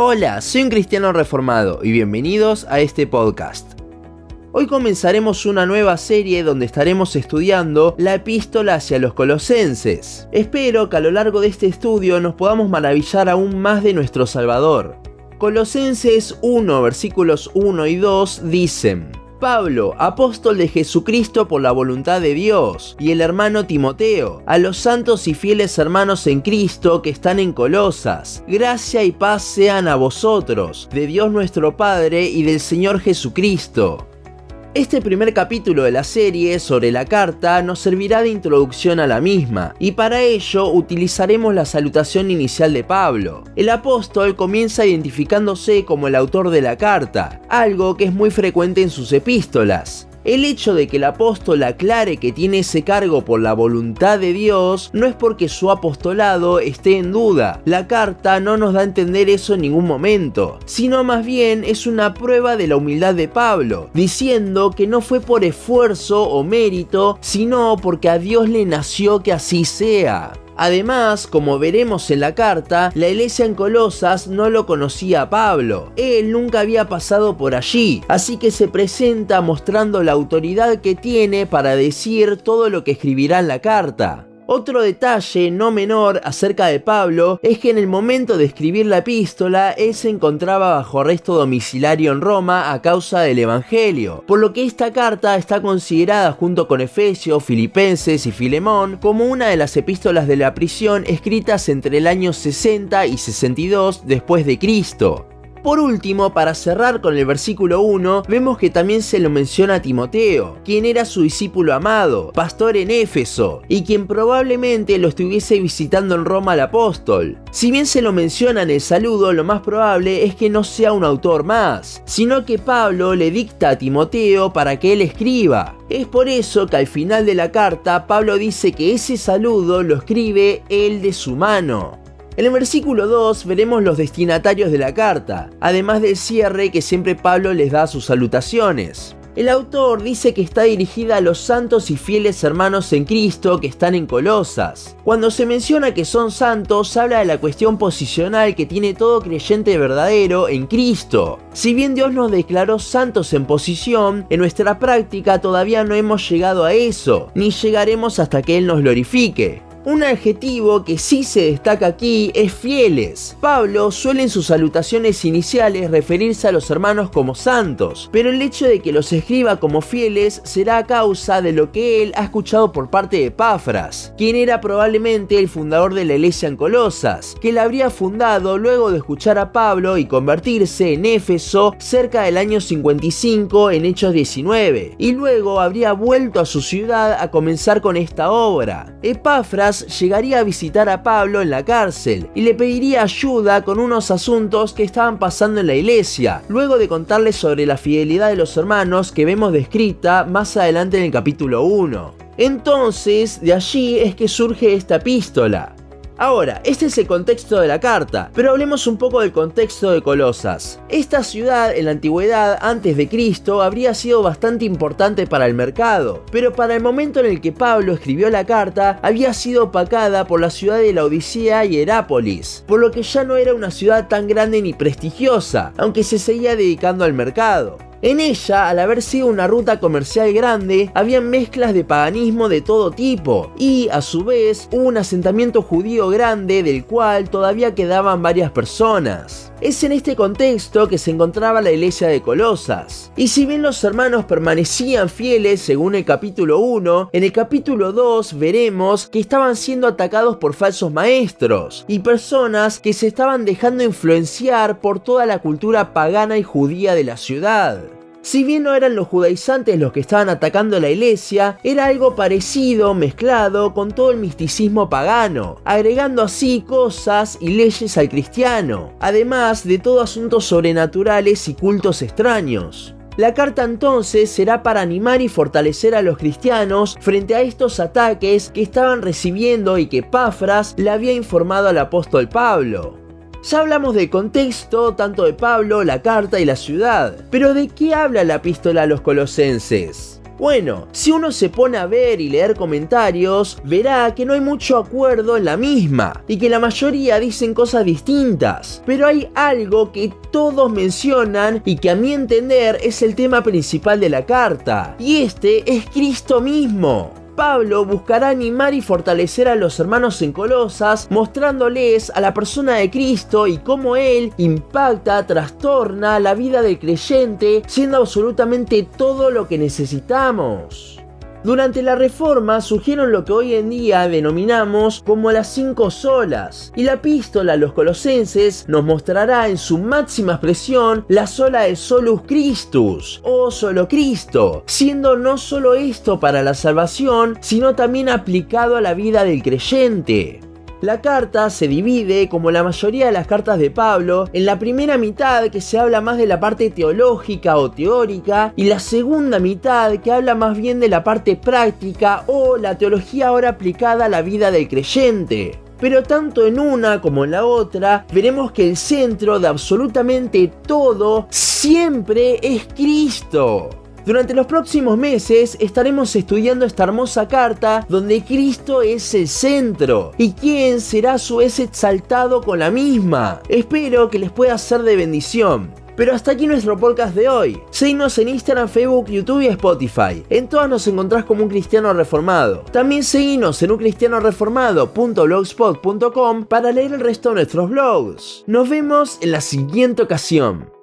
Hola, soy un cristiano reformado y bienvenidos a este podcast. Hoy comenzaremos una nueva serie donde estaremos estudiando la epístola hacia los colosenses. Espero que a lo largo de este estudio nos podamos maravillar aún más de nuestro Salvador. Colosenses 1 versículos 1 y 2 dicen, Pablo, apóstol de Jesucristo por la voluntad de Dios, y el hermano Timoteo, a los santos y fieles hermanos en Cristo que están en Colosas, gracia y paz sean a vosotros, de Dios nuestro Padre y del Señor Jesucristo. Este primer capítulo de la serie sobre la carta nos servirá de introducción a la misma, y para ello utilizaremos la salutación inicial de Pablo. El apóstol comienza identificándose como el autor de la carta, algo que es muy frecuente en sus epístolas. El hecho de que el apóstol aclare que tiene ese cargo por la voluntad de Dios no es porque su apostolado esté en duda. La carta no nos da a entender eso en ningún momento, sino más bien es una prueba de la humildad de Pablo, diciendo que no fue por esfuerzo o mérito, sino porque a Dios le nació que así sea. Además, como veremos en la carta, la iglesia en Colosas no lo conocía a Pablo. Él nunca había pasado por allí, así que se presenta mostrando la autoridad que tiene para decir todo lo que escribirá en la carta. Otro detalle no menor acerca de Pablo es que en el momento de escribir la epístola él se encontraba bajo arresto domiciliario en Roma a causa del Evangelio, por lo que esta carta está considerada junto con Efesios, Filipenses y Filemón como una de las epístolas de la prisión escritas entre el año 60 y 62 después de Cristo. Por último, para cerrar con el versículo 1, vemos que también se lo menciona a Timoteo, quien era su discípulo amado, pastor en Éfeso, y quien probablemente lo estuviese visitando en Roma al apóstol. Si bien se lo menciona en el saludo, lo más probable es que no sea un autor más, sino que Pablo le dicta a Timoteo para que él escriba. Es por eso que al final de la carta Pablo dice que ese saludo lo escribe él de su mano. En el versículo 2 veremos los destinatarios de la carta, además del cierre que siempre Pablo les da a sus salutaciones. El autor dice que está dirigida a los santos y fieles hermanos en Cristo que están en Colosas. Cuando se menciona que son santos, habla de la cuestión posicional que tiene todo creyente verdadero en Cristo. Si bien Dios nos declaró santos en posición, en nuestra práctica todavía no hemos llegado a eso, ni llegaremos hasta que Él nos glorifique. Un adjetivo que sí se destaca aquí es fieles. Pablo suele en sus salutaciones iniciales referirse a los hermanos como santos, pero el hecho de que los escriba como fieles será a causa de lo que él ha escuchado por parte de Pafras, quien era probablemente el fundador de la iglesia en Colosas, que la habría fundado luego de escuchar a Pablo y convertirse en Éfeso cerca del año 55 en Hechos 19, y luego habría vuelto a su ciudad a comenzar con esta obra. Epafras llegaría a visitar a Pablo en la cárcel y le pediría ayuda con unos asuntos que estaban pasando en la iglesia, luego de contarle sobre la fidelidad de los hermanos que vemos descrita más adelante en el capítulo 1. Entonces, de allí es que surge esta epístola. Ahora, este es el contexto de la carta, pero hablemos un poco del contexto de Colosas. Esta ciudad en la antigüedad, antes de Cristo, habría sido bastante importante para el mercado, pero para el momento en el que Pablo escribió la carta, había sido opacada por la ciudad de la Odisea y Herápolis, por lo que ya no era una ciudad tan grande ni prestigiosa, aunque se seguía dedicando al mercado. En ella, al haber sido una ruta comercial grande, había mezclas de paganismo de todo tipo, y a su vez un asentamiento judío grande del cual todavía quedaban varias personas. Es en este contexto que se encontraba la iglesia de Colosas. Y si bien los hermanos permanecían fieles según el capítulo 1, en el capítulo 2 veremos que estaban siendo atacados por falsos maestros y personas que se estaban dejando influenciar por toda la cultura pagana y judía de la ciudad. Si bien no eran los judaizantes los que estaban atacando la iglesia, era algo parecido mezclado con todo el misticismo pagano, agregando así cosas y leyes al cristiano, además de todo asuntos sobrenaturales y cultos extraños. La carta entonces será para animar y fortalecer a los cristianos frente a estos ataques que estaban recibiendo y que Pafras le había informado al apóstol Pablo. Ya hablamos del contexto, tanto de Pablo, la carta y la ciudad, pero ¿de qué habla la epístola a los colosenses? Bueno, si uno se pone a ver y leer comentarios, verá que no hay mucho acuerdo en la misma y que la mayoría dicen cosas distintas. Pero hay algo que todos mencionan y que a mi entender es el tema principal de la carta, y este es Cristo mismo. Pablo buscará animar y fortalecer a los hermanos en Colosas, mostrándoles a la persona de Cristo y cómo Él impacta, trastorna la vida del creyente, siendo absolutamente todo lo que necesitamos. Durante la reforma surgieron lo que hoy en día denominamos como las cinco solas, y la epístola a los colosenses nos mostrará en su máxima expresión la sola de solus Christus, o solo Cristo, siendo no solo esto para la salvación, sino también aplicado a la vida del creyente. La carta se divide, como la mayoría de las cartas de Pablo, en la primera mitad que se habla más de la parte teológica o teórica y la segunda mitad que habla más bien de la parte práctica o la teología ahora aplicada a la vida del creyente. Pero tanto en una como en la otra, veremos que el centro de absolutamente todo siempre es Cristo. Durante los próximos meses estaremos estudiando esta hermosa carta donde Cristo es el centro y quien será a su vez exaltado con la misma. Espero que les pueda ser de bendición. Pero hasta aquí nuestro podcast de hoy. Seguinos en Instagram, Facebook, YouTube y Spotify. En todas nos encontrás como un cristiano reformado. También seguinos en uncristianoreformado.blogspot.com para leer el resto de nuestros blogs. Nos vemos en la siguiente ocasión.